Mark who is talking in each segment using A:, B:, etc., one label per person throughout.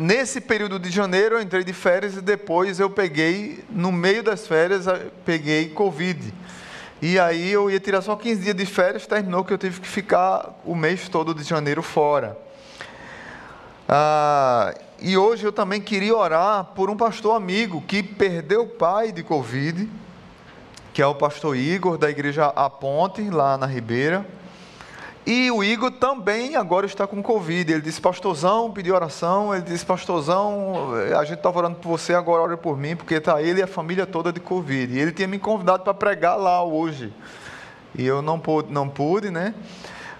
A: nesse período de janeiro eu entrei de férias e depois eu peguei, no meio das férias, peguei Covid. E aí eu ia tirar só 15 dias de férias, terminou que eu tive que ficar o mês todo de janeiro fora. Ah, e hoje eu também queria orar por um pastor amigo que perdeu o pai de Covid, que é o pastor Igor, da igreja A Ponte, lá na Ribeira. E o Igor também agora está com Covid. Ele disse, pastorzão, pediu oração. Ele disse, pastorzão, a gente estava orando por você, agora ore por mim, porque está ele e a família toda de Covid. E ele tinha me convidado para pregar lá hoje. E eu não pude, não pude né?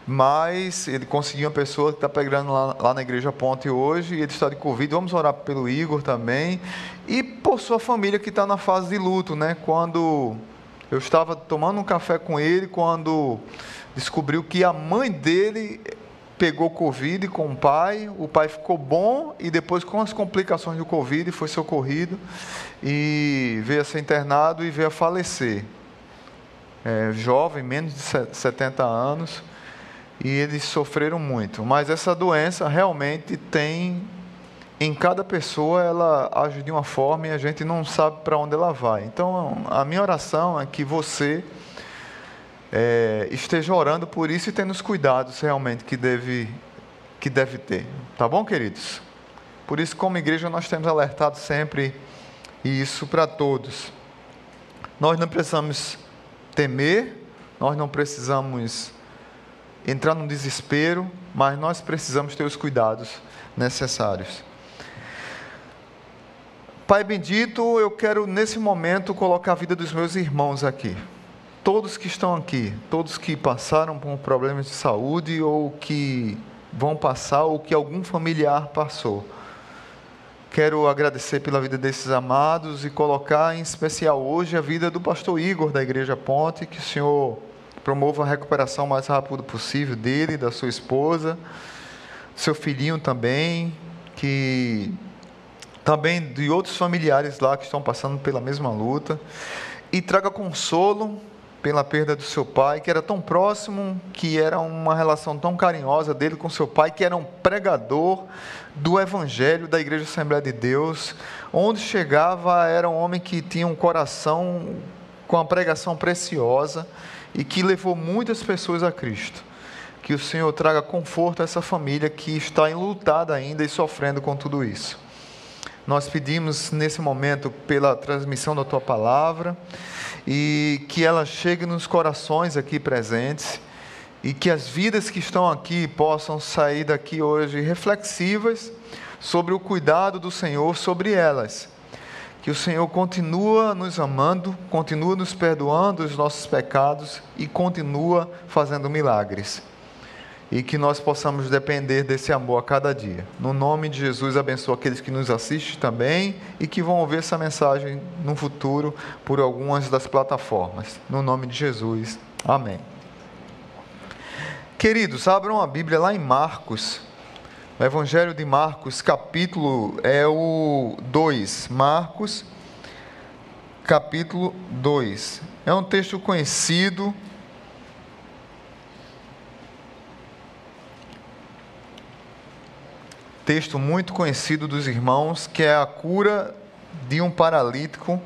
A: Mas ele conseguiu uma pessoa que está pregando lá, lá, na Igreja Ponte hoje, e ele está de Covid. Vamos orar pelo Igor também. E por sua família que está na fase de luto, né? Quando eu estava tomando um café com ele, quando descobriu que a mãe dele pegou Covid com o pai, o pai ficou bom e depois com as complicações do Covid foi socorrido e veio a ser internado e veio a falecer. É, jovem, menos de 70 anos, e eles sofreram muito. Mas essa doença realmente tem, em cada pessoa, ela age de uma forma e a gente não sabe para onde ela vai. Então, a minha oração é que você é, esteja orando por isso e tendo os cuidados realmente que deve, que deve ter. Tá bom, queridos? Por isso, como igreja, nós temos alertado sempre isso para todos. Nós não precisamos temer, nós não precisamos entrar no desespero, mas nós precisamos ter os cuidados necessários. Pai bendito, eu quero nesse momento colocar a vida dos meus irmãos aqui todos que estão aqui, todos que passaram por problemas de saúde ou que vão passar ou que algum familiar passou. Quero agradecer pela vida desses amados e colocar em especial hoje a vida do pastor Igor da Igreja Ponte, que o Senhor promova a recuperação mais rápido possível dele, da sua esposa, seu filhinho também, que também de outros familiares lá que estão passando pela mesma luta, e traga consolo pela perda do seu pai, que era tão próximo, que era uma relação tão carinhosa dele com seu pai, que era um pregador do Evangelho da Igreja Assembleia de Deus. Onde chegava, era um homem que tinha um coração com uma pregação preciosa e que levou muitas pessoas a Cristo. Que o Senhor traga conforto a essa família que está enlutada ainda e sofrendo com tudo isso. Nós pedimos nesse momento pela transmissão da tua palavra e que ela chegue nos corações aqui presentes e que as vidas que estão aqui possam sair daqui hoje reflexivas sobre o cuidado do Senhor sobre elas. Que o Senhor continua nos amando, continua nos perdoando os nossos pecados e continua fazendo milagres e que nós possamos depender desse amor a cada dia. No nome de Jesus, abençoa aqueles que nos assistem também e que vão ouvir essa mensagem no futuro por algumas das plataformas. No nome de Jesus, amém. Queridos, abram a Bíblia lá em Marcos, o Evangelho de Marcos, capítulo é o 2. Marcos, capítulo 2. É um texto conhecido texto muito conhecido dos irmãos, que é a cura de um paralítico.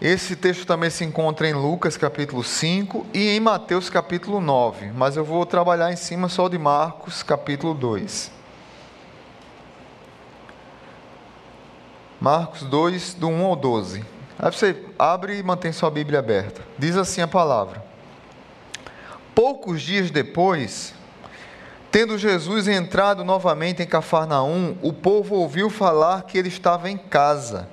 A: Esse texto também se encontra em Lucas capítulo 5 e em Mateus capítulo 9, mas eu vou trabalhar em cima só de Marcos capítulo 2. Marcos 2, do 1 ao 12. Aí você abre e mantém sua Bíblia aberta. Diz assim a palavra: Poucos dias depois, Tendo Jesus entrado novamente em Cafarnaum, o povo ouviu falar que ele estava em casa.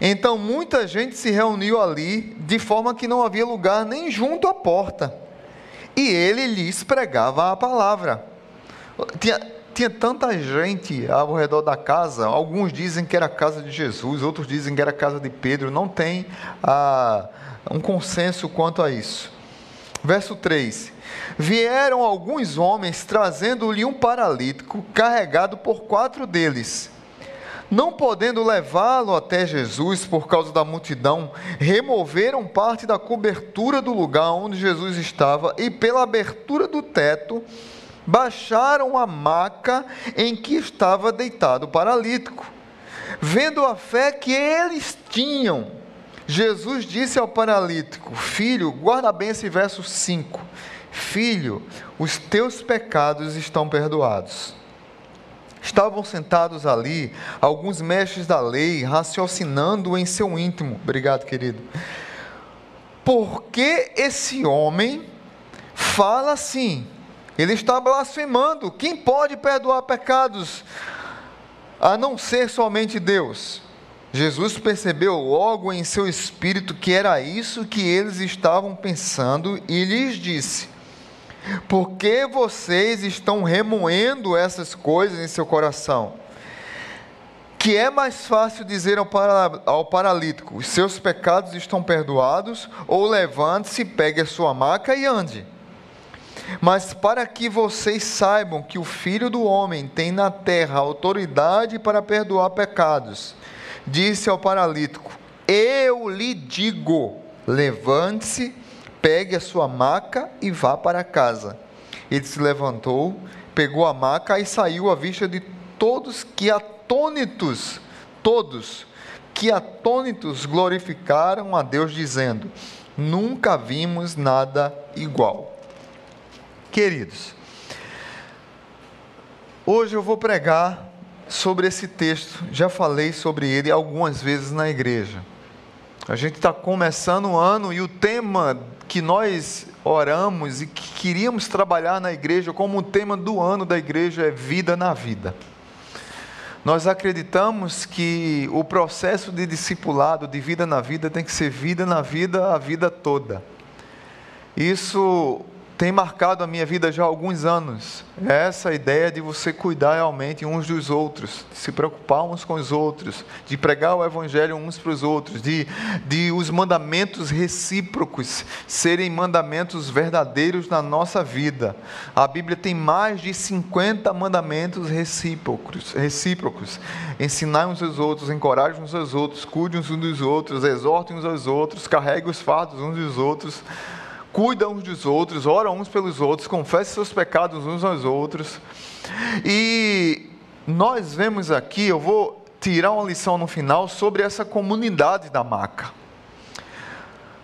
A: Então muita gente se reuniu ali, de forma que não havia lugar nem junto à porta. E ele lhes pregava a palavra. Tinha, tinha tanta gente ao redor da casa, alguns dizem que era a casa de Jesus, outros dizem que era a casa de Pedro, não tem ah, um consenso quanto a isso. Verso 3: Vieram alguns homens trazendo-lhe um paralítico carregado por quatro deles. Não podendo levá-lo até Jesus por causa da multidão, removeram parte da cobertura do lugar onde Jesus estava e, pela abertura do teto, baixaram a maca em que estava deitado o paralítico. Vendo a fé que eles tinham, Jesus disse ao paralítico: Filho, guarda bem esse verso 5. Filho, os teus pecados estão perdoados. Estavam sentados ali alguns mestres da lei, raciocinando em seu íntimo. Obrigado, querido. Por que esse homem fala assim? Ele está blasfemando. Quem pode perdoar pecados a não ser somente Deus? Jesus percebeu logo em seu espírito que era isso que eles estavam pensando e lhes disse: Por que vocês estão remoendo essas coisas em seu coração? Que é mais fácil dizer ao, para, ao paralítico: Os seus pecados estão perdoados, ou levante-se, pegue a sua maca e ande. Mas para que vocês saibam que o Filho do Homem tem na terra autoridade para perdoar pecados, disse ao paralítico: Eu lhe digo, levante-se, pegue a sua maca e vá para casa. Ele se levantou, pegou a maca e saiu à vista de todos que atônitos, todos que atônitos glorificaram a Deus, dizendo: Nunca vimos nada igual. Queridos, hoje eu vou pregar sobre esse texto, já falei sobre ele algumas vezes na igreja. A gente está começando o ano e o tema que nós oramos e que queríamos trabalhar na igreja como o tema do ano da igreja é vida na vida. Nós acreditamos que o processo de discipulado, de vida na vida, tem que ser vida na vida a vida toda. Isso tem marcado a minha vida já há alguns anos. É essa ideia de você cuidar realmente uns dos outros, de se preocupar uns com os outros, de pregar o evangelho uns para os outros, de, de os mandamentos recíprocos serem mandamentos verdadeiros na nossa vida. A Bíblia tem mais de 50 mandamentos recíprocos. recíprocos. Ensinar uns aos outros, encorajem uns aos outros, cuide uns dos outros, exortem uns aos outros, carregue os fardos uns dos outros cuidam uns dos outros, oram uns pelos outros, confessam seus pecados uns aos outros. E nós vemos aqui, eu vou tirar uma lição no final sobre essa comunidade da maca.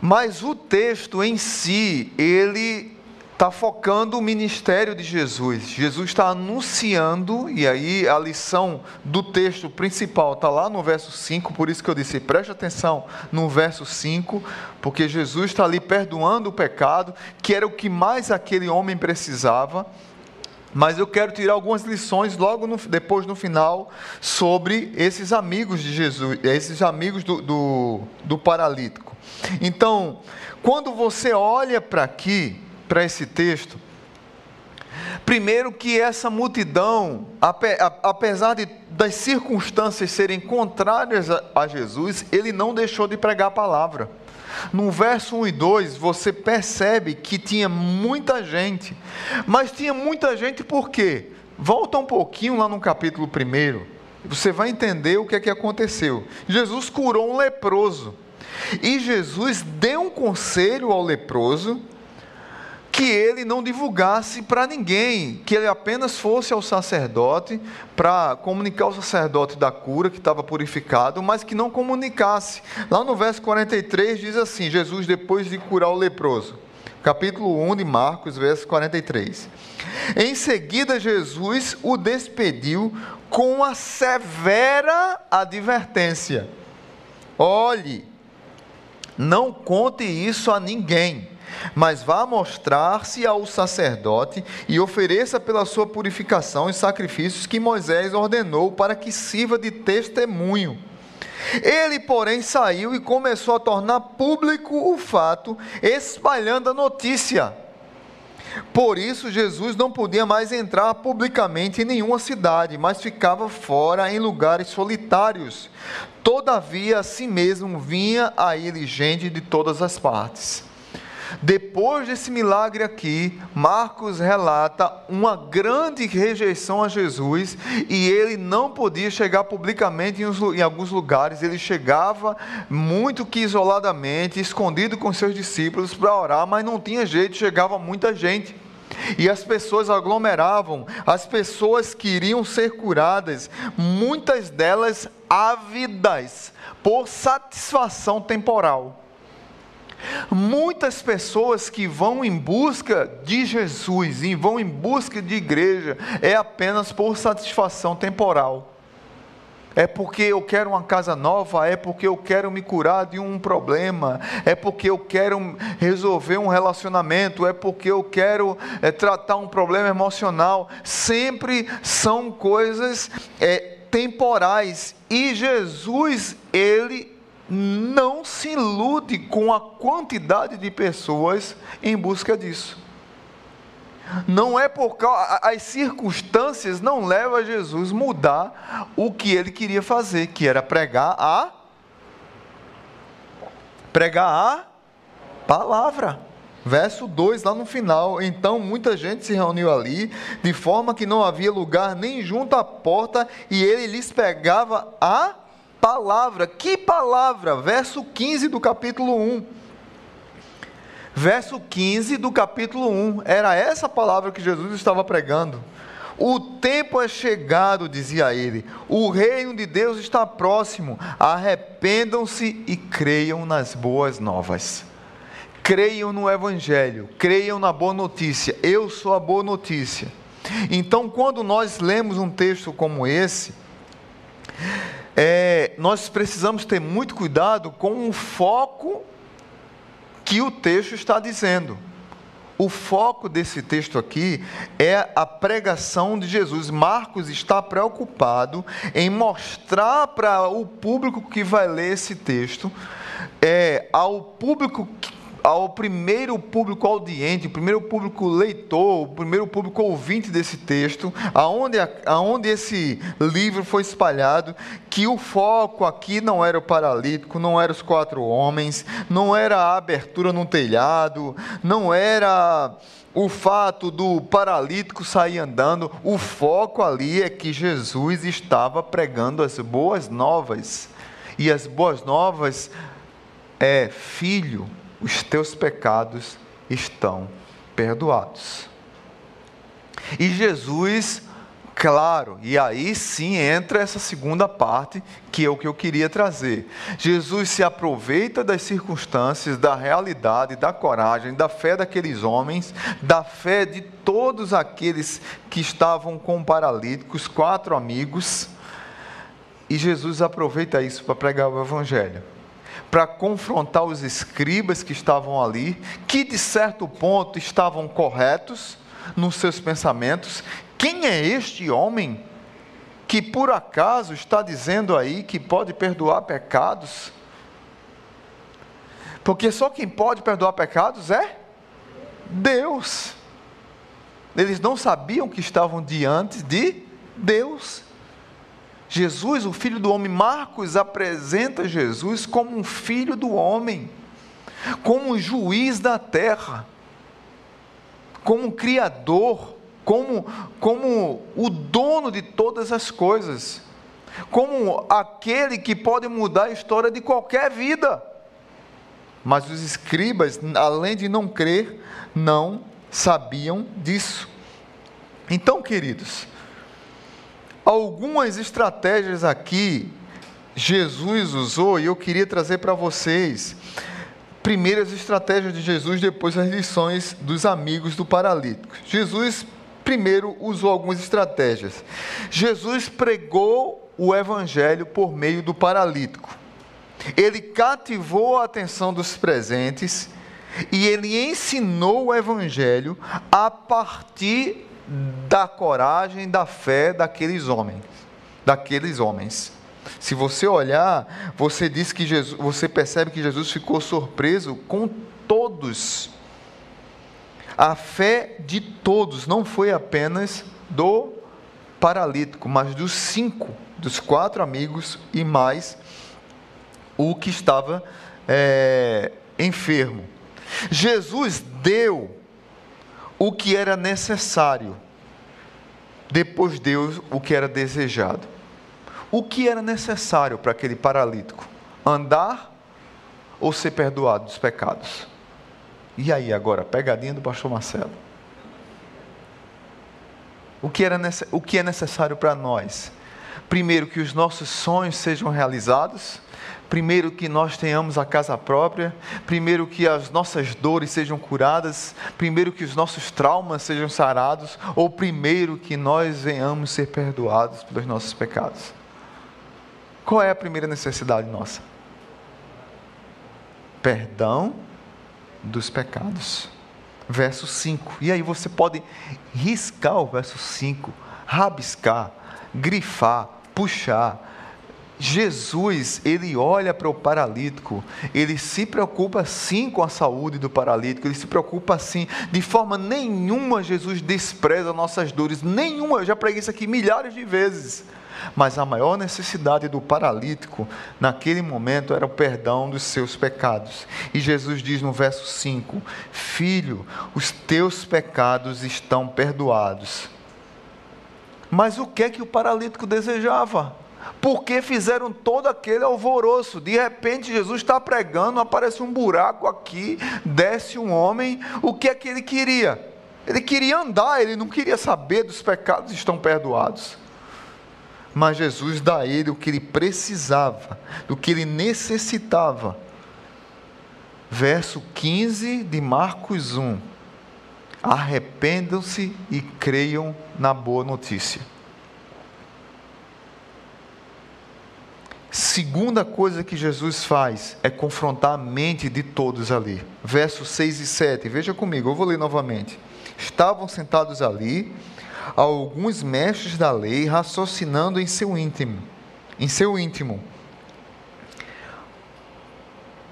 A: Mas o texto em si, ele está focando o ministério de Jesus. Jesus está anunciando, e aí a lição do texto principal está lá no verso 5, por isso que eu disse, preste atenção no verso 5, porque Jesus está ali perdoando o pecado, que era o que mais aquele homem precisava. Mas eu quero tirar algumas lições logo no, depois no final sobre esses amigos de Jesus, esses amigos do, do, do paralítico. Então, quando você olha para aqui, para esse texto, primeiro que essa multidão, apesar de, das circunstâncias serem contrárias a Jesus, ele não deixou de pregar a palavra. No verso 1 e 2, você percebe que tinha muita gente, mas tinha muita gente por quê? Volta um pouquinho lá no capítulo 1, você vai entender o que é que aconteceu. Jesus curou um leproso, e Jesus deu um conselho ao leproso, que ele não divulgasse para ninguém, que ele apenas fosse ao sacerdote para comunicar ao sacerdote da cura que estava purificado, mas que não comunicasse. Lá no verso 43 diz assim: Jesus, depois de curar o leproso, capítulo 1 de Marcos, verso 43. Em seguida, Jesus o despediu com a severa advertência: olhe, não conte isso a ninguém mas vá mostrar-se ao sacerdote e ofereça pela sua purificação os sacrifícios que Moisés ordenou para que sirva de testemunho. Ele, porém, saiu e começou a tornar público o fato, espalhando a notícia. Por isso, Jesus não podia mais entrar publicamente em nenhuma cidade, mas ficava fora em lugares solitários. Todavia, assim mesmo, vinha a ele gente de todas as partes. Depois desse milagre aqui, Marcos relata uma grande rejeição a Jesus e ele não podia chegar publicamente em alguns lugares, ele chegava muito que isoladamente, escondido com seus discípulos para orar, mas não tinha jeito, chegava muita gente. E as pessoas aglomeravam, as pessoas queriam ser curadas, muitas delas ávidas por satisfação temporal. Muitas pessoas que vão em busca de Jesus e vão em busca de igreja é apenas por satisfação temporal. É porque eu quero uma casa nova, é porque eu quero me curar de um problema, é porque eu quero resolver um relacionamento, é porque eu quero é, tratar um problema emocional. Sempre são coisas é, temporais. E Jesus, ele não se ilude com a quantidade de pessoas em busca disso. Não é por causa, as circunstâncias não levam a Jesus mudar o que ele queria fazer, que era pregar a pregar a palavra. Verso 2, lá no final. Então muita gente se reuniu ali, de forma que não havia lugar nem junto à porta, e ele lhes pegava a palavra. Que palavra? Verso 15 do capítulo 1. Verso 15 do capítulo 1. Era essa palavra que Jesus estava pregando. O tempo é chegado, dizia ele. O reino de Deus está próximo. Arrependam-se e creiam nas boas novas. Creiam no Evangelho, creiam na boa notícia. Eu sou a boa notícia. Então, quando nós lemos um texto como esse, é, nós precisamos ter muito cuidado com o foco que o texto está dizendo. O foco desse texto aqui é a pregação de Jesus. Marcos está preocupado em mostrar para o público que vai ler esse texto, é, ao público ao primeiro público audiente, o primeiro público leitor, o primeiro público ouvinte desse texto, aonde, aonde esse livro foi espalhado, que o foco aqui não era o paralítico, não eram os quatro homens, não era a abertura no telhado, não era o fato do paralítico sair andando, o foco ali é que Jesus estava pregando as boas novas. E as boas novas é filho, os teus pecados estão perdoados. E Jesus, claro, e aí sim entra essa segunda parte, que é o que eu queria trazer. Jesus se aproveita das circunstâncias, da realidade, da coragem, da fé daqueles homens, da fé de todos aqueles que estavam com paralíticos, quatro amigos, e Jesus aproveita isso para pregar o Evangelho para confrontar os escribas que estavam ali, que de certo ponto estavam corretos nos seus pensamentos. Quem é este homem que por acaso está dizendo aí que pode perdoar pecados? Porque só quem pode perdoar pecados é Deus. Eles não sabiam que estavam diante de Deus. Jesus, o filho do homem, Marcos apresenta Jesus como um filho do homem, como um juiz da terra, como um criador, como, como o dono de todas as coisas, como aquele que pode mudar a história de qualquer vida. Mas os escribas, além de não crer, não sabiam disso. Então, queridos, Algumas estratégias aqui Jesus usou e eu queria trazer para vocês. Primeiro as estratégias de Jesus, depois as lições dos amigos do paralítico. Jesus primeiro usou algumas estratégias. Jesus pregou o evangelho por meio do paralítico. Ele cativou a atenção dos presentes e ele ensinou o evangelho a partir da coragem, da fé daqueles homens, daqueles homens. Se você olhar, você diz que Jesus, você percebe que Jesus ficou surpreso com todos. A fé de todos não foi apenas do paralítico, mas dos cinco, dos quatro amigos e mais o que estava é, enfermo. Jesus deu o que era necessário, depois deu o que era desejado. O que era necessário para aquele paralítico? Andar ou ser perdoado dos pecados? E aí agora, pegadinha do pastor Marcelo. O que, era, o que é necessário para nós? Primeiro, que os nossos sonhos sejam realizados. Primeiro, que nós tenhamos a casa própria. Primeiro, que as nossas dores sejam curadas. Primeiro, que os nossos traumas sejam sarados. Ou primeiro, que nós venhamos ser perdoados pelos nossos pecados. Qual é a primeira necessidade nossa? Perdão dos pecados. Verso 5. E aí você pode riscar o verso 5, rabiscar, grifar, puxar. Jesus, ele olha para o paralítico, ele se preocupa sim com a saúde do paralítico, ele se preocupa sim, de forma nenhuma Jesus despreza nossas dores, nenhuma, eu já preguei isso aqui milhares de vezes. Mas a maior necessidade do paralítico naquele momento era o perdão dos seus pecados. E Jesus diz no verso 5: Filho, os teus pecados estão perdoados. Mas o que é que o paralítico desejava? Porque fizeram todo aquele alvoroço. De repente, Jesus está pregando, aparece um buraco aqui, desce um homem. O que é que ele queria? Ele queria andar, ele não queria saber dos pecados estão perdoados mas Jesus dá a ele o que ele precisava, do que ele necessitava. Verso 15 de Marcos 1. Arrependam-se e creiam na boa notícia. Segunda coisa que Jesus faz é confrontar a mente de todos ali. Versos 6 e 7. Veja comigo, eu vou ler novamente. Estavam sentados ali alguns mestres da lei raciocinando em seu íntimo, em seu íntimo.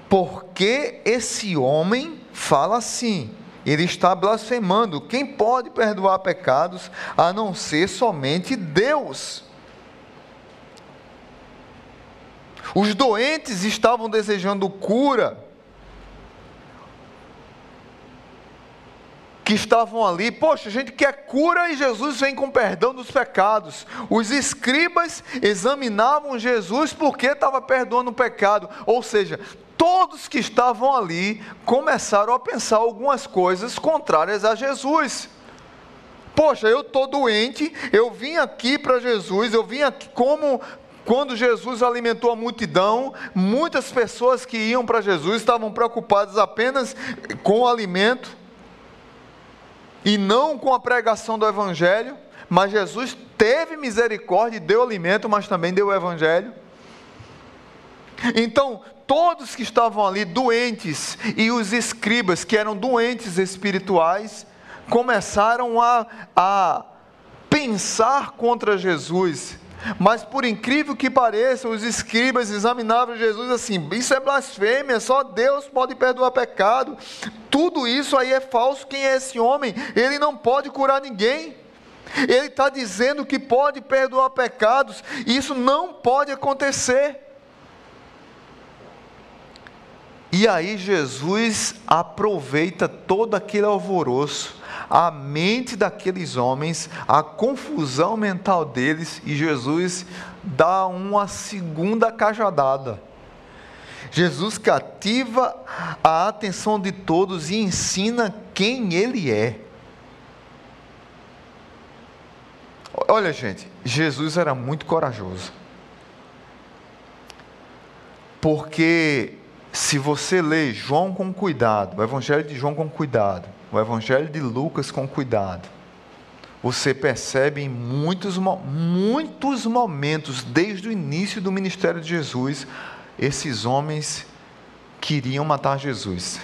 A: Porque esse homem fala assim? Ele está blasfemando. Quem pode perdoar pecados a não ser somente Deus? Os doentes estavam desejando cura que estavam ali, poxa, a gente quer cura e Jesus vem com perdão dos pecados. Os escribas examinavam Jesus porque estava perdoando o pecado, ou seja, todos que estavam ali começaram a pensar algumas coisas contrárias a Jesus. Poxa, eu estou doente, eu vim aqui para Jesus, eu vim aqui como quando Jesus alimentou a multidão, muitas pessoas que iam para Jesus estavam preocupadas apenas com o alimento e não com a pregação do Evangelho, mas Jesus teve misericórdia e deu alimento, mas também deu o Evangelho. Então, todos que estavam ali doentes e os escribas, que eram doentes espirituais, começaram a, a pensar contra Jesus mas por incrível que pareça, os escribas examinavam Jesus assim: isso é blasfêmia, só Deus pode perdoar pecado. Tudo isso aí é falso. Quem é esse homem? Ele não pode curar ninguém. Ele está dizendo que pode perdoar pecados. Isso não pode acontecer. E aí Jesus aproveita todo aquele alvoroço a mente daqueles homens, a confusão mental deles, e Jesus dá uma segunda cajadada. Jesus cativa a atenção de todos e ensina quem ele é. Olha, gente, Jesus era muito corajoso. Porque se você lê João com cuidado, o Evangelho de João com cuidado, o Evangelho de Lucas com cuidado, você percebe em muitos, muitos momentos, desde o início do ministério de Jesus, esses homens queriam matar Jesus.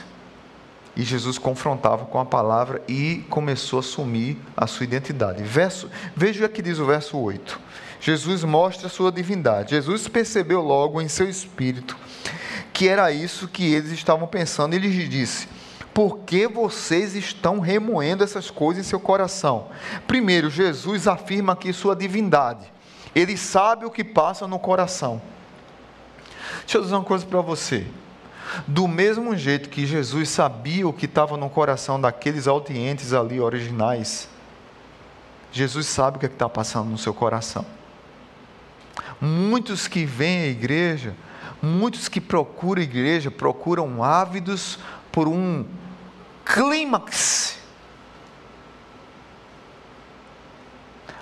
A: E Jesus confrontava com a palavra e começou a assumir a sua identidade. Verso, veja o que diz o verso 8. Jesus mostra a sua divindade. Jesus percebeu logo em seu espírito que era isso que eles estavam pensando. Ele lhes disse: por que vocês estão remoendo essas coisas em seu coração? Primeiro, Jesus afirma aqui sua divindade. Ele sabe o que passa no coração. Deixa eu dizer uma coisa para você. Do mesmo jeito que Jesus sabia o que estava no coração daqueles audientes ali originais, Jesus sabe o que é está passando no seu coração. Muitos que vêm à igreja, muitos que procuram igreja, procuram ávidos por um clímax.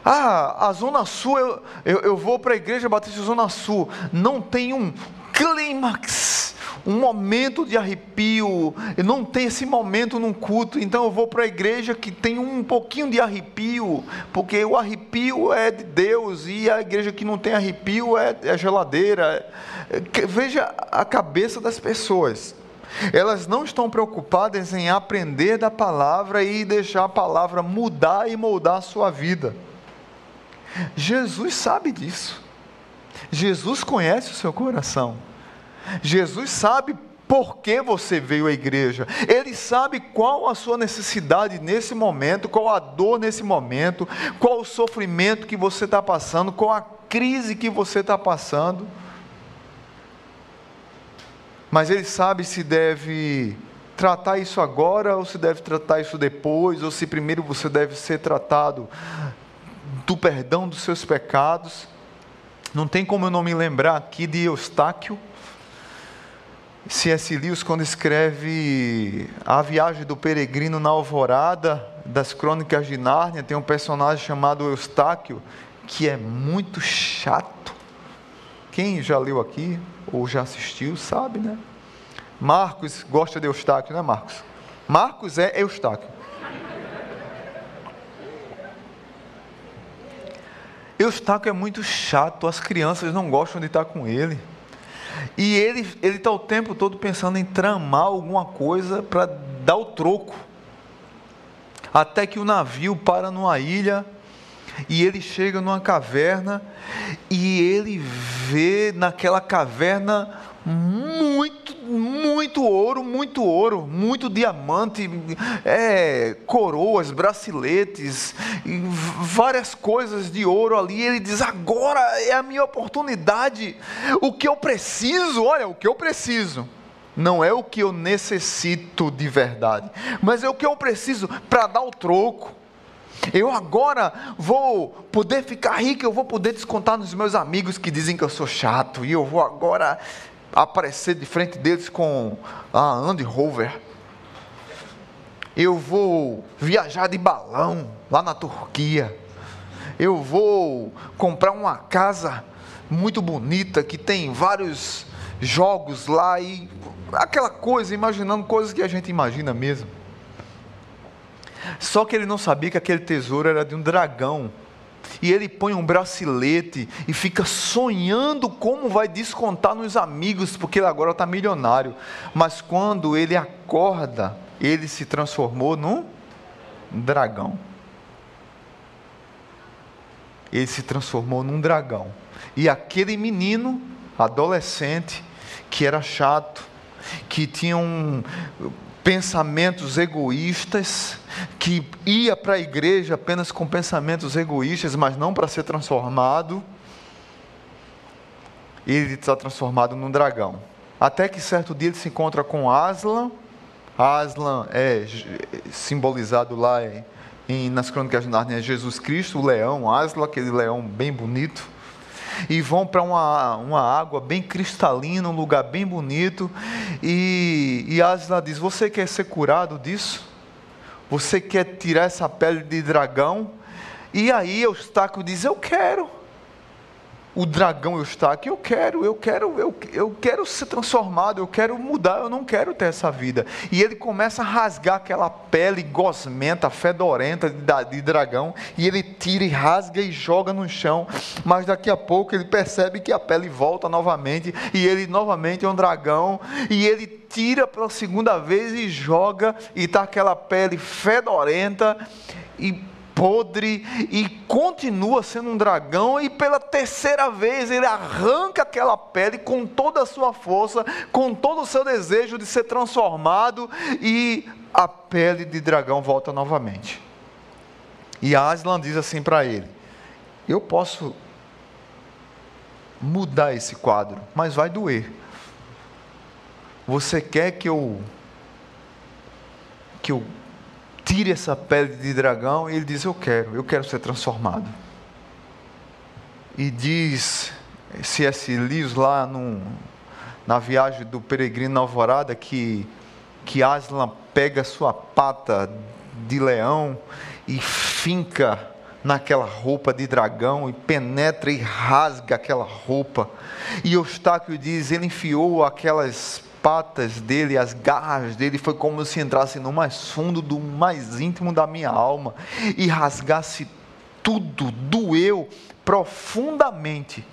A: Ah, a Zona Sul, eu, eu, eu vou para a igreja Batista Zona Sul. Não tem um clímax, um momento de arrepio. Não tem esse momento num culto. Então eu vou para a igreja que tem um pouquinho de arrepio, porque o arrepio é de Deus e a igreja que não tem arrepio é, é geladeira. Veja a cabeça das pessoas. Elas não estão preocupadas em aprender da palavra e deixar a palavra mudar e moldar a sua vida. Jesus sabe disso. Jesus conhece o seu coração. Jesus sabe por que você veio à igreja. Ele sabe qual a sua necessidade nesse momento, qual a dor nesse momento, qual o sofrimento que você está passando, qual a crise que você está passando. Mas ele sabe se deve tratar isso agora ou se deve tratar isso depois, ou se primeiro você deve ser tratado do perdão dos seus pecados. Não tem como eu não me lembrar aqui de Eustáquio. C.S. Lewis, quando escreve A Viagem do Peregrino na Alvorada, das Crônicas de Nárnia, tem um personagem chamado Eustáquio, que é muito chato. Quem já leu aqui, ou já assistiu, sabe, né? Marcos gosta de Eustáquio, né, Marcos? Marcos é Eustáquio. Eustáquio é muito chato, as crianças não gostam de estar com ele. E ele está o tempo todo pensando em tramar alguma coisa para dar o troco. Até que o navio para numa ilha e ele chega numa caverna e ele vê naquela caverna muito, muito ouro, muito ouro, muito diamante, é, coroas, braceletes, várias coisas de ouro ali. Ele diz: agora é a minha oportunidade. O que eu preciso, olha, o que eu preciso. Não é o que eu necessito de verdade, mas é o que eu preciso para dar o troco. Eu agora vou poder ficar rico, eu vou poder descontar nos meus amigos que dizem que eu sou chato, e eu vou agora aparecer de frente deles com a Andy Rover. Eu vou viajar de balão lá na Turquia. Eu vou comprar uma casa muito bonita que tem vários jogos lá e aquela coisa, imaginando coisas que a gente imagina mesmo. Só que ele não sabia que aquele tesouro era de um dragão e ele põe um bracelete e fica sonhando como vai descontar nos amigos, porque ele agora está milionário. Mas quando ele acorda, ele se transformou num dragão. Ele se transformou num dragão. E aquele menino, adolescente, que era chato, que tinha um, pensamentos egoístas, que ia para a igreja apenas com pensamentos egoístas, mas não para ser transformado, ele está transformado num dragão. Até que certo dia ele se encontra com Aslan. Aslan é simbolizado lá em, nas crônicas de Nárnia, Jesus Cristo, o leão, Aslan, aquele leão bem bonito e vão para uma, uma água bem cristalina, um lugar bem bonito. E, e Asla diz: Você quer ser curado disso? Você quer tirar essa pele de dragão? E aí Eustáquio diz: Eu quero o dragão Eustáquio, eu quero, eu quero, eu, eu quero ser transformado, eu quero mudar, eu não quero ter essa vida. E ele começa a rasgar aquela pele gosmenta, fedorenta de, dragão, e ele tira e rasga e joga no chão, mas daqui a pouco ele percebe que a pele volta novamente, e ele novamente é um dragão, e ele tira pela segunda vez e joga, e está aquela pele fedorenta, e podre e continua sendo um dragão, e pela terceira vez ele arranca aquela pele com toda a sua força, com todo o seu desejo de ser transformado, e a pele de dragão volta novamente. E Aslan diz assim para ele: Eu posso mudar esse quadro, mas vai doer. Você quer que eu que eu tire essa pele de dragão, e ele diz: Eu quero, eu quero ser transformado. E diz C.S. Lewis lá num, na viagem do peregrino na alvorada que, que Aslan pega sua pata de leão e finca naquela roupa de dragão e penetra e rasga aquela roupa. E Eustáquio diz: ele enfiou aquelas patas dele, as garras dele, foi como se entrasse no mais fundo, do mais íntimo da minha alma e rasgasse tudo, doeu profundamente.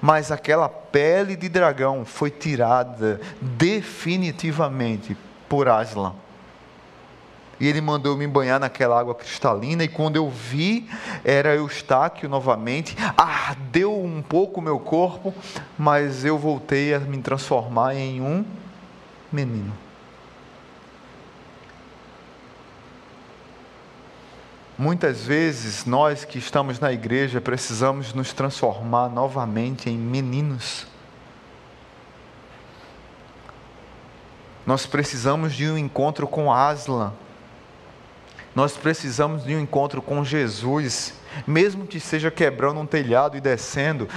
A: Mas aquela pele de dragão foi tirada definitivamente por Aslan. E ele mandou me banhar naquela água cristalina, e quando eu vi, era Eustáquio novamente, ardeu um pouco o meu corpo, mas eu voltei a me transformar em um menino. Muitas vezes nós que estamos na igreja precisamos nos transformar novamente em meninos. Nós precisamos de um encontro com Aslan. Nós precisamos de um encontro com Jesus, mesmo que seja quebrando um telhado e descendo.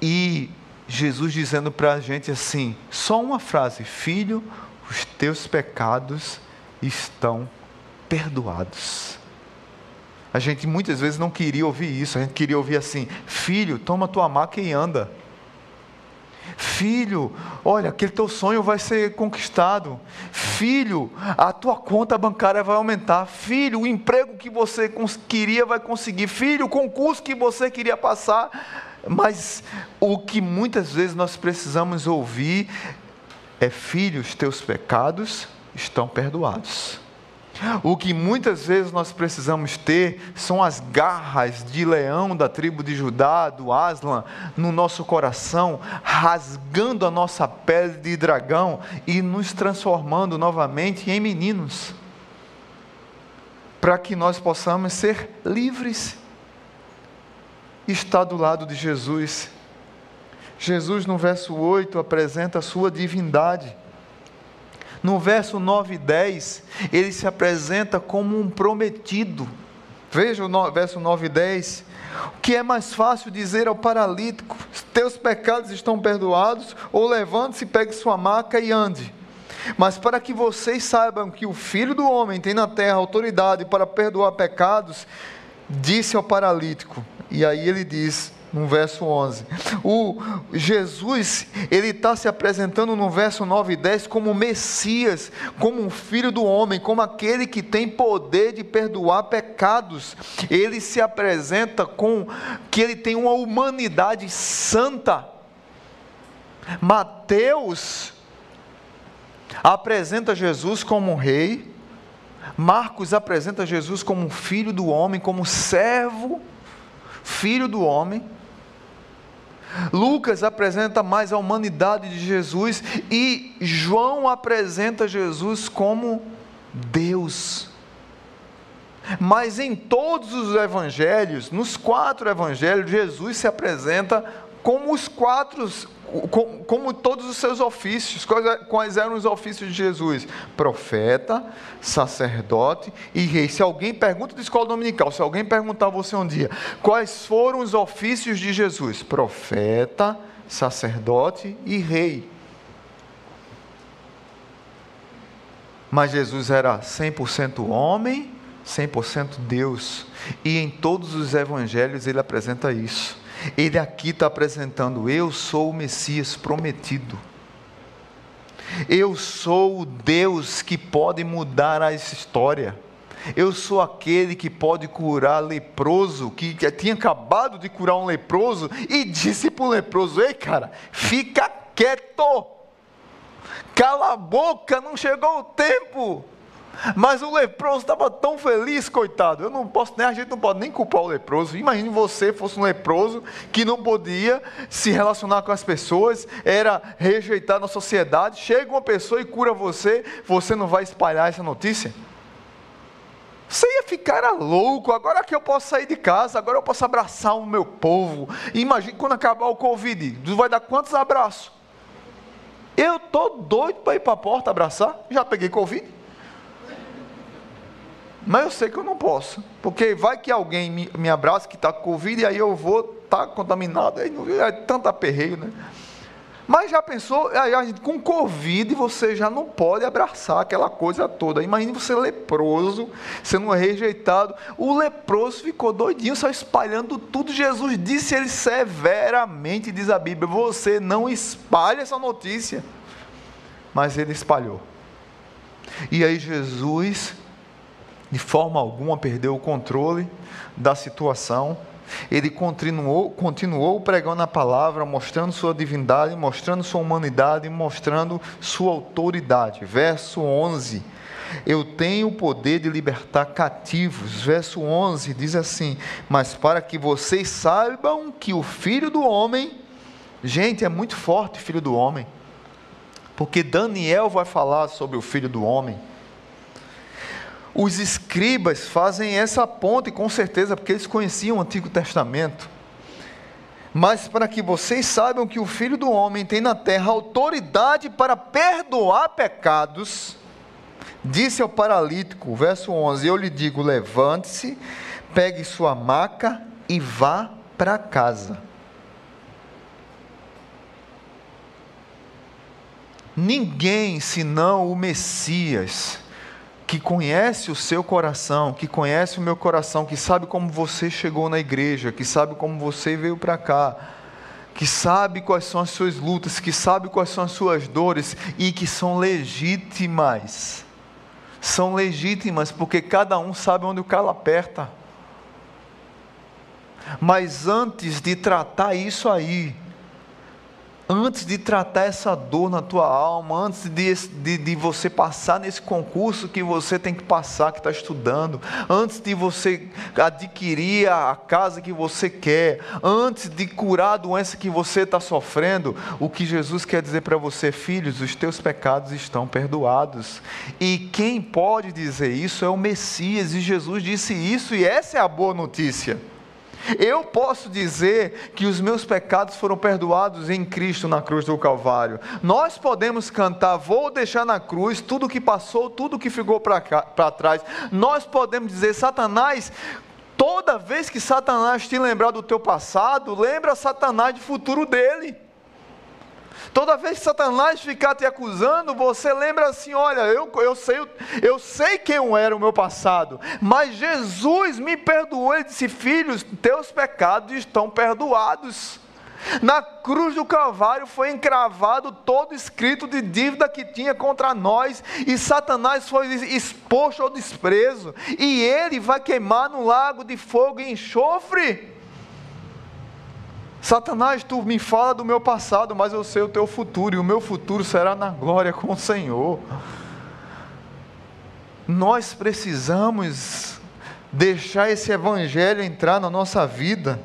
A: E Jesus dizendo para a gente assim: só uma frase, filho, os teus pecados estão perdoados. A gente muitas vezes não queria ouvir isso, a gente queria ouvir assim: filho, toma tua maca e anda. Filho, olha, aquele teu sonho vai ser conquistado. Filho, a tua conta bancária vai aumentar. Filho, o emprego que você queria vai conseguir. Filho, o concurso que você queria passar mas o que muitas vezes nós precisamos ouvir é: filhos, teus pecados estão perdoados. O que muitas vezes nós precisamos ter são as garras de leão da tribo de Judá, do Aslan, no nosso coração, rasgando a nossa pele de dragão e nos transformando novamente em meninos, para que nós possamos ser livres está do lado de Jesus. Jesus, no verso 8, apresenta a sua divindade. No verso 9 e 10, ele se apresenta como um prometido. Veja o verso 9 e 10. O que é mais fácil dizer ao paralítico: Teus pecados estão perdoados, ou levante-se, pegue sua maca e ande. Mas para que vocês saibam que o Filho do Homem tem na terra autoridade para perdoar pecados, disse ao paralítico: e aí ele diz, no verso 11. O Jesus, ele está se apresentando no verso 9 e 10 como Messias, como um filho do homem, como aquele que tem poder de perdoar pecados. Ele se apresenta com que ele tem uma humanidade santa. Mateus apresenta Jesus como um rei. Marcos apresenta Jesus como um filho do homem, como servo filho do homem. Lucas apresenta mais a humanidade de Jesus e João apresenta Jesus como Deus. Mas em todos os evangelhos, nos quatro evangelhos, Jesus se apresenta como os quatro, como, todos os seus ofícios. Quais, quais, eram os ofícios de Jesus? Profeta, sacerdote e rei. Se alguém pergunta de escola dominical, se alguém perguntar a você um dia, quais foram os ofícios de Jesus? Profeta, sacerdote e rei. Mas Jesus era 100% homem, 100% Deus. E em todos os evangelhos ele apresenta isso. Ele aqui está apresentando: eu sou o Messias prometido. Eu sou o Deus que pode mudar a história. Eu sou aquele que pode curar leproso, que, tinha acabado de curar um leproso e disse para o leproso: Ei, cara, fica quieto, cala a boca, não chegou o tempo. Mas o leproso estava tão feliz, coitado. Eu não posso, nem a gente não pode nem culpar o leproso. Imagine você fosse um leproso que não podia se relacionar com as pessoas, era rejeitado na sociedade. Chega uma pessoa e cura você, você não vai espalhar essa notícia? Você ia ficar louco. Agora que eu posso sair de casa, agora eu posso abraçar o meu povo. Imagine quando acabar o Covid, vai dar quantos abraços? Eu tô doido para ir para a porta abraçar. Já peguei Covid. Mas eu sei que eu não posso, porque vai que alguém me, me abraça que está com Covid e aí eu vou estar tá contaminado, aí é tanto aperreio, né? Mas já pensou, com Covid você já não pode abraçar aquela coisa toda. Imagine você leproso, sendo rejeitado. O leproso ficou doidinho, só espalhando tudo. Jesus disse ele severamente, diz a Bíblia: você não espalhe essa notícia. Mas ele espalhou. E aí Jesus, de forma alguma, perdeu o controle da situação ele continuou, continuou pregando a palavra, mostrando sua divindade, mostrando sua humanidade, mostrando sua autoridade. Verso 11. Eu tenho o poder de libertar cativos. Verso 11 diz assim: Mas para que vocês saibam que o filho do homem, gente, é muito forte, filho do homem, porque Daniel vai falar sobre o filho do homem. Os escribas fazem essa ponte, com certeza, porque eles conheciam o Antigo Testamento. Mas para que vocês saibam que o Filho do Homem tem na terra autoridade para perdoar pecados, disse ao paralítico, verso 11: Eu lhe digo, levante-se, pegue sua maca e vá para casa. Ninguém senão o Messias que conhece o seu coração, que conhece o meu coração, que sabe como você chegou na igreja, que sabe como você veio para cá, que sabe quais são as suas lutas, que sabe quais são as suas dores e que são legítimas. São legítimas porque cada um sabe onde o calo aperta. Mas antes de tratar isso aí, antes de tratar essa dor na tua alma, antes de, de, de, você passar nesse concurso que você tem que passar, que está estudando, antes de você adquirir a casa que você quer, antes de curar a doença que você está sofrendo, o que Jesus quer dizer para você, filhos, os teus pecados estão perdoados. E quem pode dizer isso é o Messias, e Jesus disse isso, e essa é a boa notícia. Eu posso dizer que os meus pecados foram perdoados em Cristo na cruz do Calvário. Nós podemos cantar, vou deixar na cruz tudo o que passou, tudo que ficou para trás. Nós podemos dizer, Satanás, toda vez que Satanás te lembrar do teu passado, lembra Satanás do futuro dele. Toda vez que Satanás ficar te acusando, você lembra assim: olha, eu, eu, sei, eu sei quem eu era o meu passado, mas Jesus me perdoou. Ele disse: Filhos, teus pecados estão perdoados. Na cruz do Calvário foi encravado todo escrito de dívida que tinha contra nós, e Satanás foi exposto ao desprezo, e ele vai queimar no lago de fogo e enxofre. Satanás, tu me fala do meu passado, mas eu sei o teu futuro, e o meu futuro será na glória com o Senhor. Nós precisamos deixar esse evangelho entrar na nossa vida,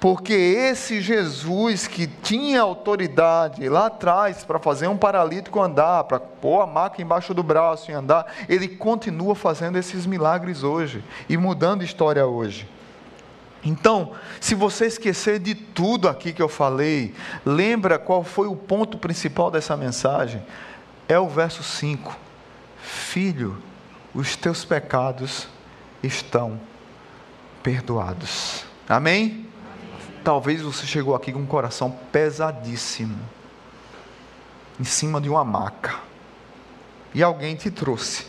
A: porque esse Jesus que tinha autoridade lá atrás para fazer um paralítico andar, para pôr a maca embaixo do braço e andar, ele continua fazendo esses milagres hoje e mudando história hoje. Então, se você esquecer de tudo aqui que eu falei, lembra qual foi o ponto principal dessa mensagem? É o verso 5. Filho, os teus pecados estão perdoados. Amém? Amém? Talvez você chegou aqui com um coração pesadíssimo, em cima de uma maca, e alguém te trouxe.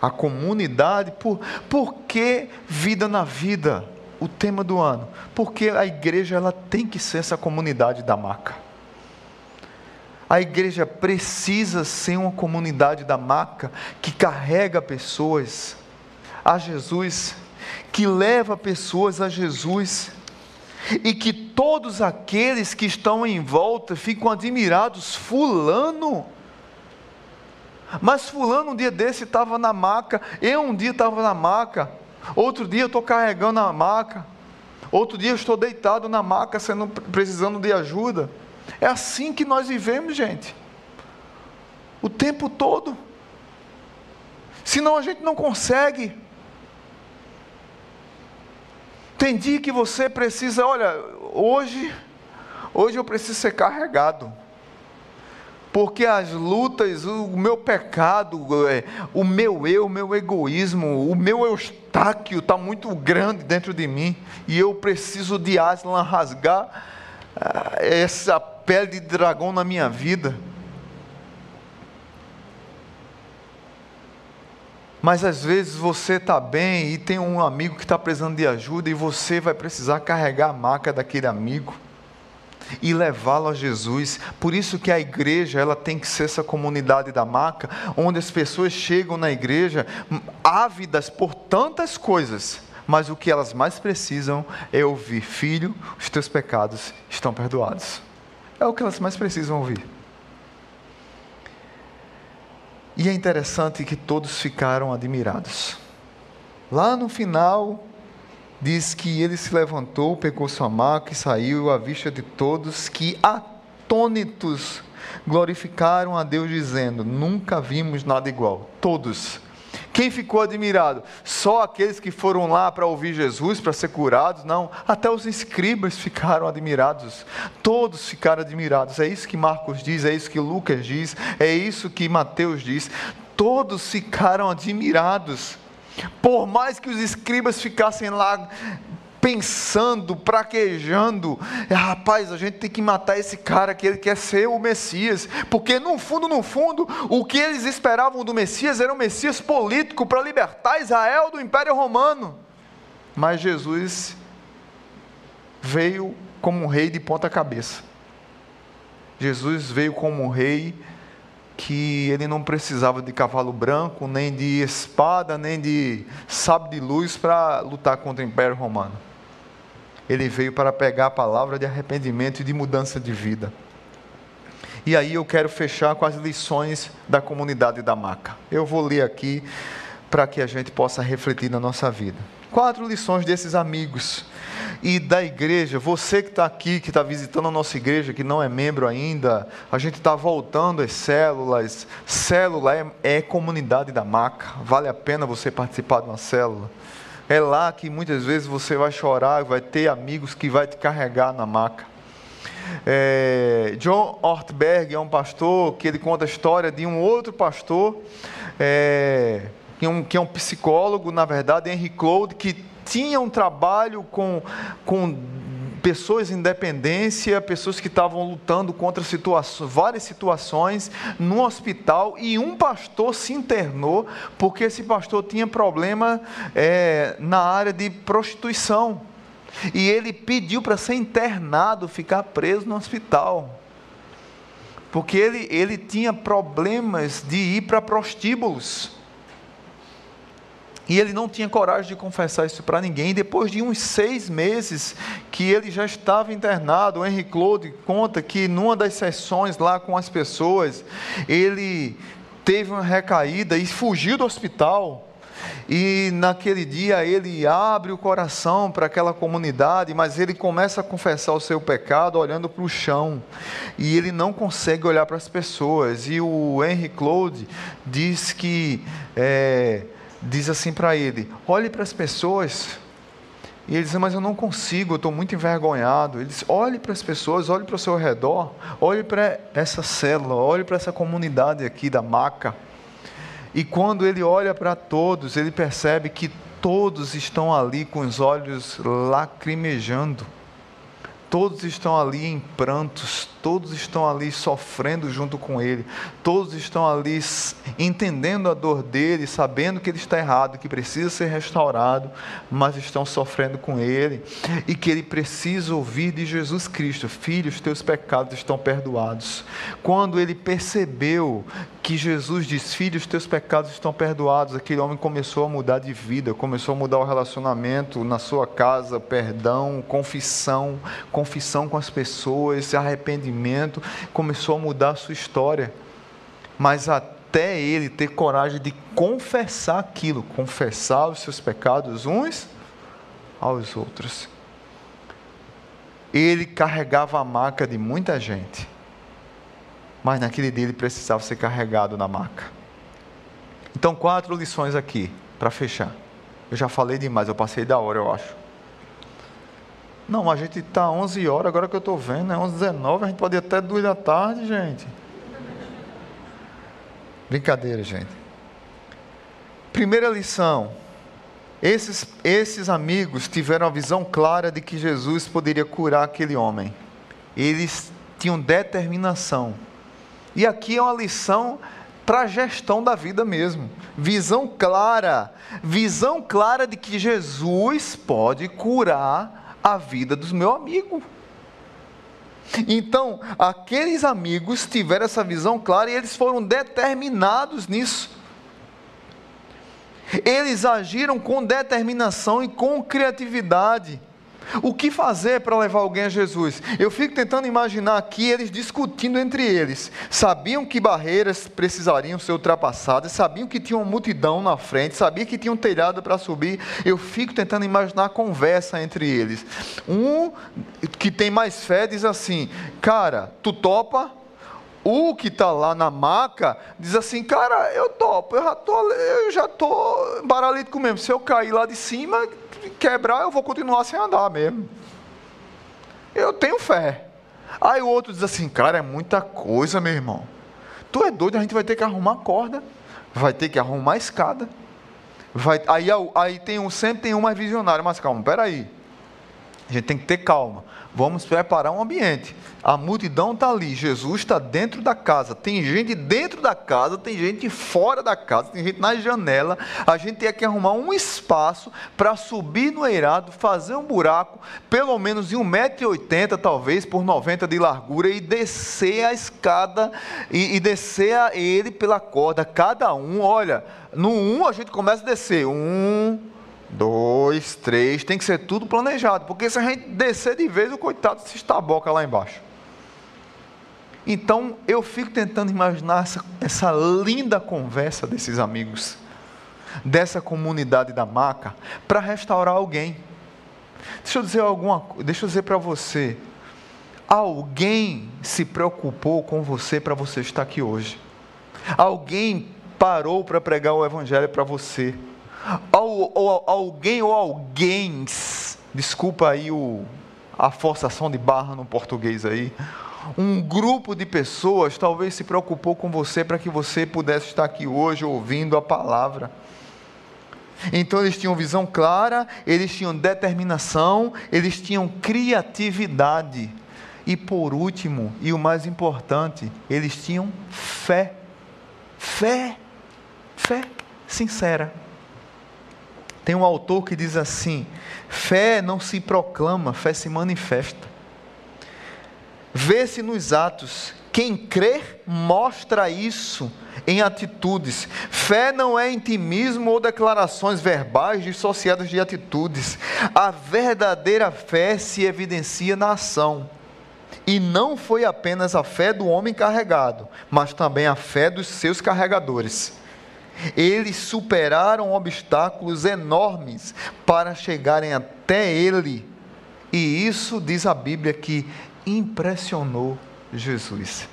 A: A comunidade, por, por que vida na vida? O tema do ano, porque a igreja ela tem que ser essa comunidade da maca. A igreja precisa ser uma comunidade da maca que carrega pessoas a Jesus, que leva pessoas a Jesus, e que todos aqueles que estão em volta ficam admirados. Fulano, mas Fulano um dia desse estava na maca, eu um dia estava na maca, Outro dia eu estou carregando a maca. Outro dia eu estou deitado na maca, sendo, precisando de ajuda. É assim que nós vivemos, gente. O tempo todo. Senão a gente não consegue. Tem dia que você precisa, olha, hoje, hoje eu preciso ser carregado porque as lutas, o meu pecado, é, o meu eu, o meu egoísmo, o meu eustáquio está muito grande dentro de mim e eu preciso de Aslan rasgar ah, essa pele de dragão na minha vida. Mas às vezes você está bem e tem um amigo que está precisando de ajuda e você vai precisar carregar a maca daquele amigo e levá-lo a Jesus. Por isso que a igreja ela tem que ser essa comunidade da maca, onde as pessoas chegam na igreja ávidas por tantas coisas, mas o que elas mais precisam é ouvir: Filho, os teus pecados estão perdoados. É o que elas mais precisam ouvir. E é interessante que todos ficaram admirados. Lá no final, diz que ele se levantou, pegou sua maca e saiu à vista de todos, que atônitos glorificaram a Deus, dizendo: Nunca vimos nada igual. Todos quem ficou admirado? Só aqueles que foram lá para ouvir Jesus, para ser curados? Não, até os escribas ficaram admirados. Todos ficaram admirados. É isso que Marcos diz, é isso que Lucas diz, é isso que Mateus diz. Todos ficaram admirados. Por mais que os escribas ficassem lá pensando, praquejando, rapaz, a gente tem que matar esse cara que ele quer ser o Messias, porque no fundo, no fundo, o que eles esperavam do Messias era um Messias político para libertar Israel do Império Romano. Mas Jesus veio como um rei de ponta cabeça. Jesus veio como um rei que ele não precisava de cavalo branco, nem de espada, nem de sábio de luz para lutar contra o Império Romano ele veio para pegar a palavra de arrependimento e de mudança de vida. E aí eu quero fechar com as lições da comunidade da Maca. Eu vou ler aqui para que a gente possa refletir na nossa vida. Quatro lições desses amigos e da igreja. Você que está aqui, que está visitando a nossa igreja, que não é membro ainda, a gente está voltando às células. Célula é, é comunidade da Maca. Vale a pena você participar de uma célula. É lá que muitas vezes você vai chorar, vai ter amigos que vai te carregar na maca. É, John Ortberg é um pastor que ele conta a história de um outro pastor, é, que, é um, que é um psicólogo, na verdade, Henry Claude, que tinha um trabalho com, com pessoas em dependência, pessoas que estavam lutando contra várias situações no hospital e um pastor se internou porque esse pastor tinha problema é, na área de prostituição. E ele pediu para ser internado, ficar preso no hospital. Porque ele, ele tinha problemas de ir para prostíbulos. E ele não tinha coragem de confessar isso para ninguém. E depois de uns seis meses que ele já estava internado, o Henry Claude conta que numa das sessões lá com as pessoas, ele teve uma recaída e fugiu do hospital. E naquele dia ele abre o coração para aquela comunidade, mas ele começa a confessar o seu pecado olhando para o chão. E ele não consegue olhar para as pessoas. E o Henry Claude diz que. É, diz assim para ele: olhe para as pessoas. E ele diz: Mas eu não consigo, eu estou muito envergonhado. Ele diz: Olhe para as pessoas, olhe para o seu redor, olhe para essa célula, olhe para essa comunidade aqui da maca. E quando ele olha para todos, ele percebe que todos estão ali com os olhos lacrimejando. Todos estão ali em prantos, todos estão ali sofrendo junto com ele, todos estão ali entendendo a dor dele, sabendo que ele está errado, que precisa ser restaurado, mas estão sofrendo com ele e que ele precisa ouvir de Jesus Cristo: Filho, os teus pecados estão perdoados. Quando ele percebeu que Jesus diz: Filho, os teus pecados estão perdoados, aquele homem começou a mudar de vida, começou a mudar o relacionamento na sua casa, perdão, confissão, confissão com as pessoas, arrependimento começou a mudar a sua história. Mas até ele ter coragem de confessar aquilo, confessar os seus pecados uns aos outros. Ele carregava a maca de muita gente, mas naquele dia ele precisava ser carregado na maca. Então, quatro lições aqui, para fechar. Eu já falei demais, eu passei da hora, eu acho. Não, a gente está 11 horas, agora que eu estou vendo, é 11 19 a gente pode ir até 2 da tarde, gente. Brincadeira, gente. Primeira lição. Esses, esses amigos tiveram a visão clara de que Jesus poderia curar aquele homem. Eles tinham determinação. E aqui é uma lição para a gestão da vida mesmo. Visão clara, visão clara de que Jesus pode curar a vida dos meu amigo. Então, aqueles amigos tiveram essa visão clara e eles foram determinados nisso. Eles agiram com determinação e com criatividade. O que fazer para levar alguém a Jesus? Eu fico tentando imaginar aqui eles discutindo entre eles. Sabiam que barreiras precisariam ser ultrapassadas, sabiam que tinha uma multidão na frente, sabiam que tinha um telhado para subir. Eu fico tentando imaginar a conversa entre eles. Um que tem mais fé diz assim: Cara, tu topa? O que está lá na maca diz assim, cara, eu topo, eu já tô, paralítico mesmo. Se eu cair lá de cima, quebrar, eu vou continuar sem andar mesmo. Eu tenho fé. Aí o outro diz assim, cara, é muita coisa, meu irmão. Tu é doido, a gente vai ter que arrumar corda, vai ter que arrumar escada. Vai, aí, aí tem um, sempre tem um mais visionário, mas calma, peraí. A gente tem que ter calma. Vamos preparar um ambiente. A multidão está ali, Jesus está dentro da casa. Tem gente dentro da casa, tem gente fora da casa, tem gente na janela. A gente tem que arrumar um espaço para subir no eirado, fazer um buraco, pelo menos de 1,80m, talvez, por 90 de largura, e descer a escada e, e descer a ele pela corda. Cada um, olha, no um a gente começa a descer. Um, dois, três, tem que ser tudo planejado, porque se a gente descer de vez, o coitado se estaboca lá embaixo. Então eu fico tentando imaginar essa, essa linda conversa desses amigos, dessa comunidade da maca, para restaurar alguém. Deixa eu dizer alguma deixa eu dizer para você. Alguém se preocupou com você para você estar aqui hoje. Alguém parou para pregar o evangelho para você ou, ou, alguém ou alguém, desculpa aí o, a forçação de barra no português aí, um grupo de pessoas talvez se preocupou com você para que você pudesse estar aqui hoje ouvindo a palavra. Então eles tinham visão clara, eles tinham determinação, eles tinham criatividade. E por último, e o mais importante, eles tinham fé. Fé. Fé sincera. Tem um autor que diz assim: fé não se proclama, fé se manifesta. Vê-se nos atos. Quem crer mostra isso em atitudes. Fé não é intimismo ou declarações verbais dissociadas de atitudes. A verdadeira fé se evidencia na ação. E não foi apenas a fé do homem carregado, mas também a fé dos seus carregadores. Eles superaram obstáculos enormes para chegarem até Ele. E isso diz a Bíblia que impressionou Jesus.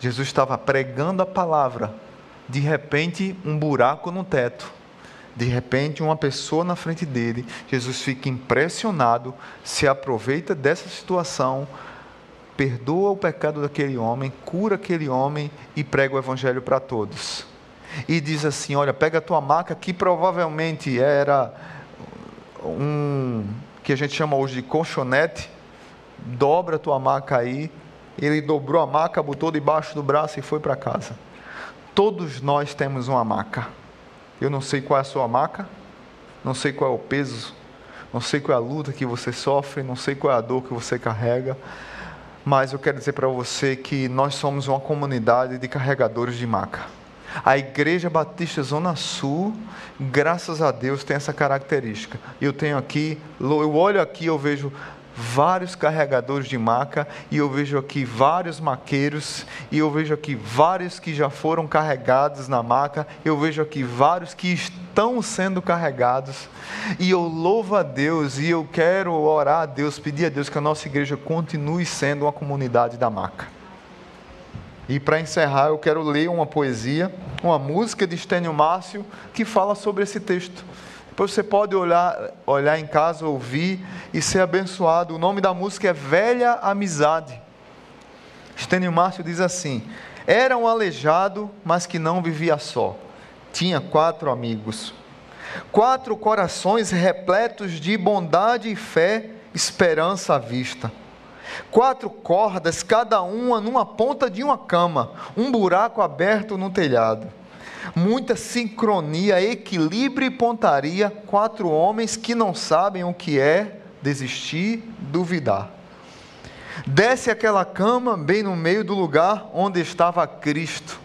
A: Jesus estava pregando a palavra, de repente, um buraco no teto, de repente, uma pessoa na frente dele. Jesus fica impressionado, se aproveita dessa situação perdoa o pecado daquele homem, cura aquele homem e prega o evangelho para todos. E diz assim: Olha, pega a tua maca, que provavelmente era um que a gente chama hoje de colchonete, dobra a tua maca aí. Ele dobrou a maca, botou debaixo do braço e foi para casa. Todos nós temos uma maca. Eu não sei qual é a sua maca, não sei qual é o peso, não sei qual é a luta que você sofre, não sei qual é a dor que você carrega, mas eu quero dizer para você que nós somos uma comunidade de carregadores de maca. A Igreja Batista Zona Sul, graças a Deus, tem essa característica. Eu tenho aqui, eu olho aqui, eu vejo vários carregadores de maca, e eu vejo aqui vários maqueiros, e eu vejo aqui vários que já foram carregados na maca, eu vejo aqui vários que estão sendo carregados, e eu louvo a Deus, e eu quero orar a Deus, pedir a Deus que a nossa igreja continue sendo uma comunidade da maca. E para encerrar, eu quero ler uma poesia, uma música de Estênio Márcio, que fala sobre esse texto. Depois você pode olhar, olhar em casa, ouvir e ser abençoado. O nome da música é Velha Amizade. Estênio Márcio diz assim: Era um aleijado, mas que não vivia só. Tinha quatro amigos. Quatro corações repletos de bondade e fé esperança à vista. Quatro cordas, cada uma numa ponta de uma cama, um buraco aberto no telhado. Muita sincronia, equilíbrio e pontaria. Quatro homens que não sabem o que é desistir, duvidar. Desce aquela cama bem no meio do lugar onde estava Cristo.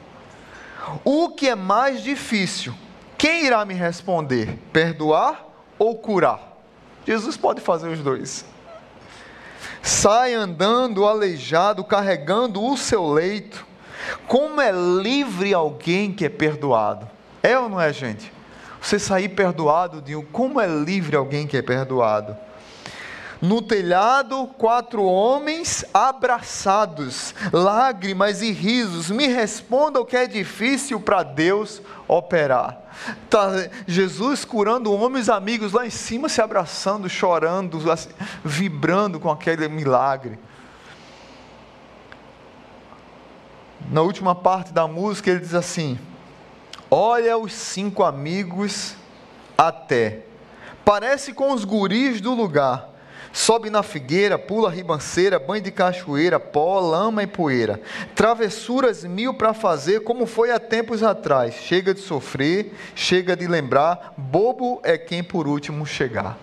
A: O que é mais difícil? Quem irá me responder? Perdoar ou curar? Jesus pode fazer os dois. Sai andando aleijado, carregando o seu leito. Como é livre alguém que é perdoado? É ou não é, gente? Você sair perdoado de. Como é livre alguém que é perdoado? No telhado, quatro homens abraçados, lágrimas e risos. Me responda o que é difícil para Deus operar. Tá Jesus curando homens amigos lá em cima, se abraçando, chorando, vibrando com aquele milagre. Na última parte da música, ele diz assim: Olha os cinco amigos até. Parece com os guris do lugar Sobe na figueira, pula ribanceira, banho de cachoeira, pó, lama e poeira. Travessuras mil para fazer, como foi há tempos atrás. Chega de sofrer, chega de lembrar, bobo é quem por último chegar.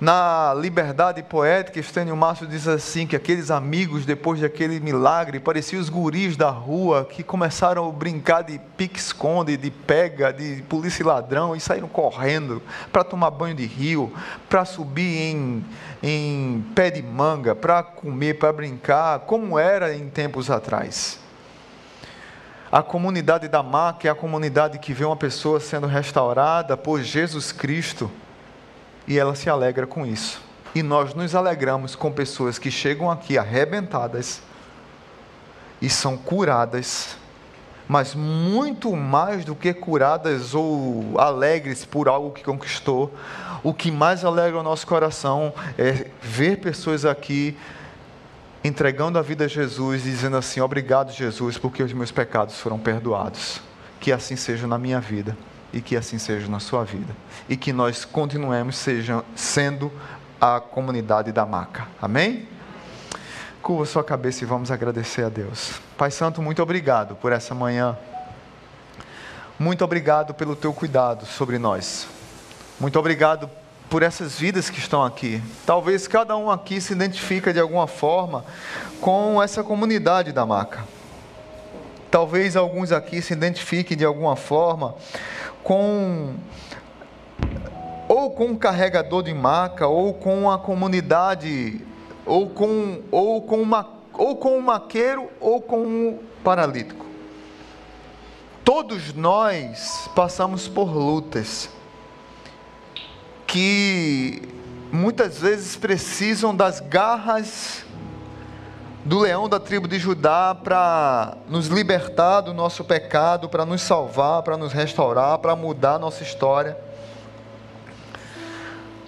A: Na Liberdade Poética, Estênio Márcio diz assim: que aqueles amigos, depois daquele milagre, pareciam os guris da rua que começaram a brincar de pique-esconde, de pega, de polícia e ladrão e saíram correndo para tomar banho de rio, para subir em, em pé de manga, para comer, para brincar, como era em tempos atrás. A comunidade da Maca é a comunidade que vê uma pessoa sendo restaurada por Jesus Cristo e ela se alegra com isso. E nós nos alegramos com pessoas que chegam aqui arrebentadas e são curadas, mas muito mais do que curadas ou alegres por algo que conquistou, o que mais alegra o nosso coração é ver pessoas aqui entregando a vida a Jesus e dizendo assim: Obrigado, Jesus, porque os meus pecados foram perdoados. Que assim seja na minha vida e que assim seja na sua vida. E que nós continuemos sejam, sendo a comunidade da maca. Amém? Curva sua cabeça e vamos agradecer a Deus. Pai Santo, muito obrigado por essa manhã. Muito obrigado pelo teu cuidado sobre nós. Muito obrigado por essas vidas que estão aqui. Talvez cada um aqui se identifica de alguma forma com essa comunidade da maca. Talvez alguns aqui se identifiquem de alguma forma com ou com um carregador de maca, ou com a comunidade, ou com, ou com, uma, ou com um maqueiro, ou com um paralítico. Todos nós passamos por lutas que muitas vezes precisam das garras do leão da tribo de Judá para nos libertar do nosso pecado, para nos salvar, para nos restaurar, para mudar a nossa história.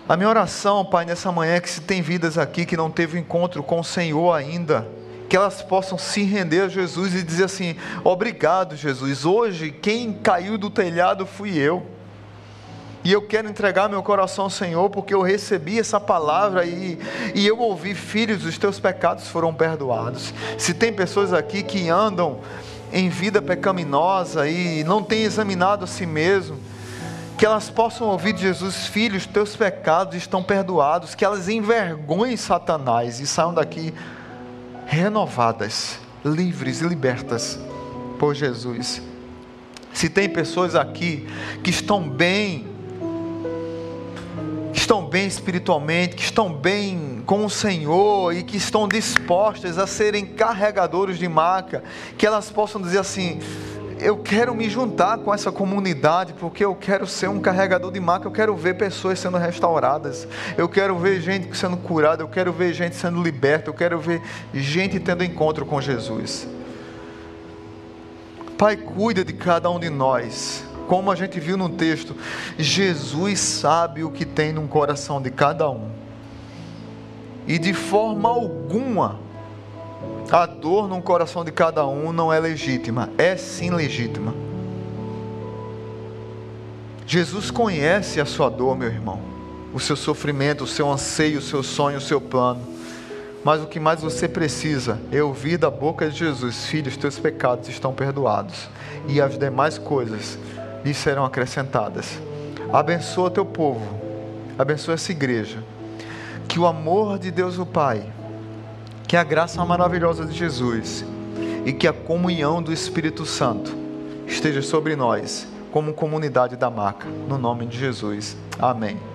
A: A minha oração, Pai, nessa manhã é que se tem vidas aqui que não teve encontro com o Senhor ainda, que elas possam se render a Jesus e dizer assim: Obrigado, Jesus. Hoje quem caiu do telhado fui eu. E eu quero entregar meu coração ao Senhor, porque eu recebi essa palavra e, e eu ouvi, filhos, os teus pecados foram perdoados. Se tem pessoas aqui que andam em vida pecaminosa e não têm examinado a si mesmo, que elas possam ouvir de Jesus, filhos, teus pecados estão perdoados, que elas envergonhem Satanás e saiam daqui renovadas, livres e libertas por Jesus. Se tem pessoas aqui que estão bem que estão bem espiritualmente, que estão bem com o Senhor e que estão dispostas a serem carregadores de marca, que elas possam dizer assim: eu quero me juntar com essa comunidade porque eu quero ser um carregador de marca, eu quero ver pessoas sendo restauradas, eu quero ver gente sendo curada, eu quero ver gente sendo liberta, eu quero ver gente tendo encontro com Jesus. Pai, cuida de cada um de nós como a gente viu no texto, Jesus sabe o que tem no coração de cada um. E de forma alguma, a dor no coração de cada um não é legítima, é sim legítima. Jesus conhece a sua dor, meu irmão. o seu sofrimento, o seu anseio, o seu sonho, o seu plano. Mas o que mais você precisa é ouvir da boca de Jesus: Filhos, teus pecados estão perdoados, e as demais coisas lhe serão acrescentadas. Abençoa teu povo, abençoa essa igreja. Que o amor de Deus o Pai, que a graça maravilhosa de Jesus e que a comunhão do Espírito Santo esteja sobre nós, como comunidade da marca, no nome de Jesus. Amém.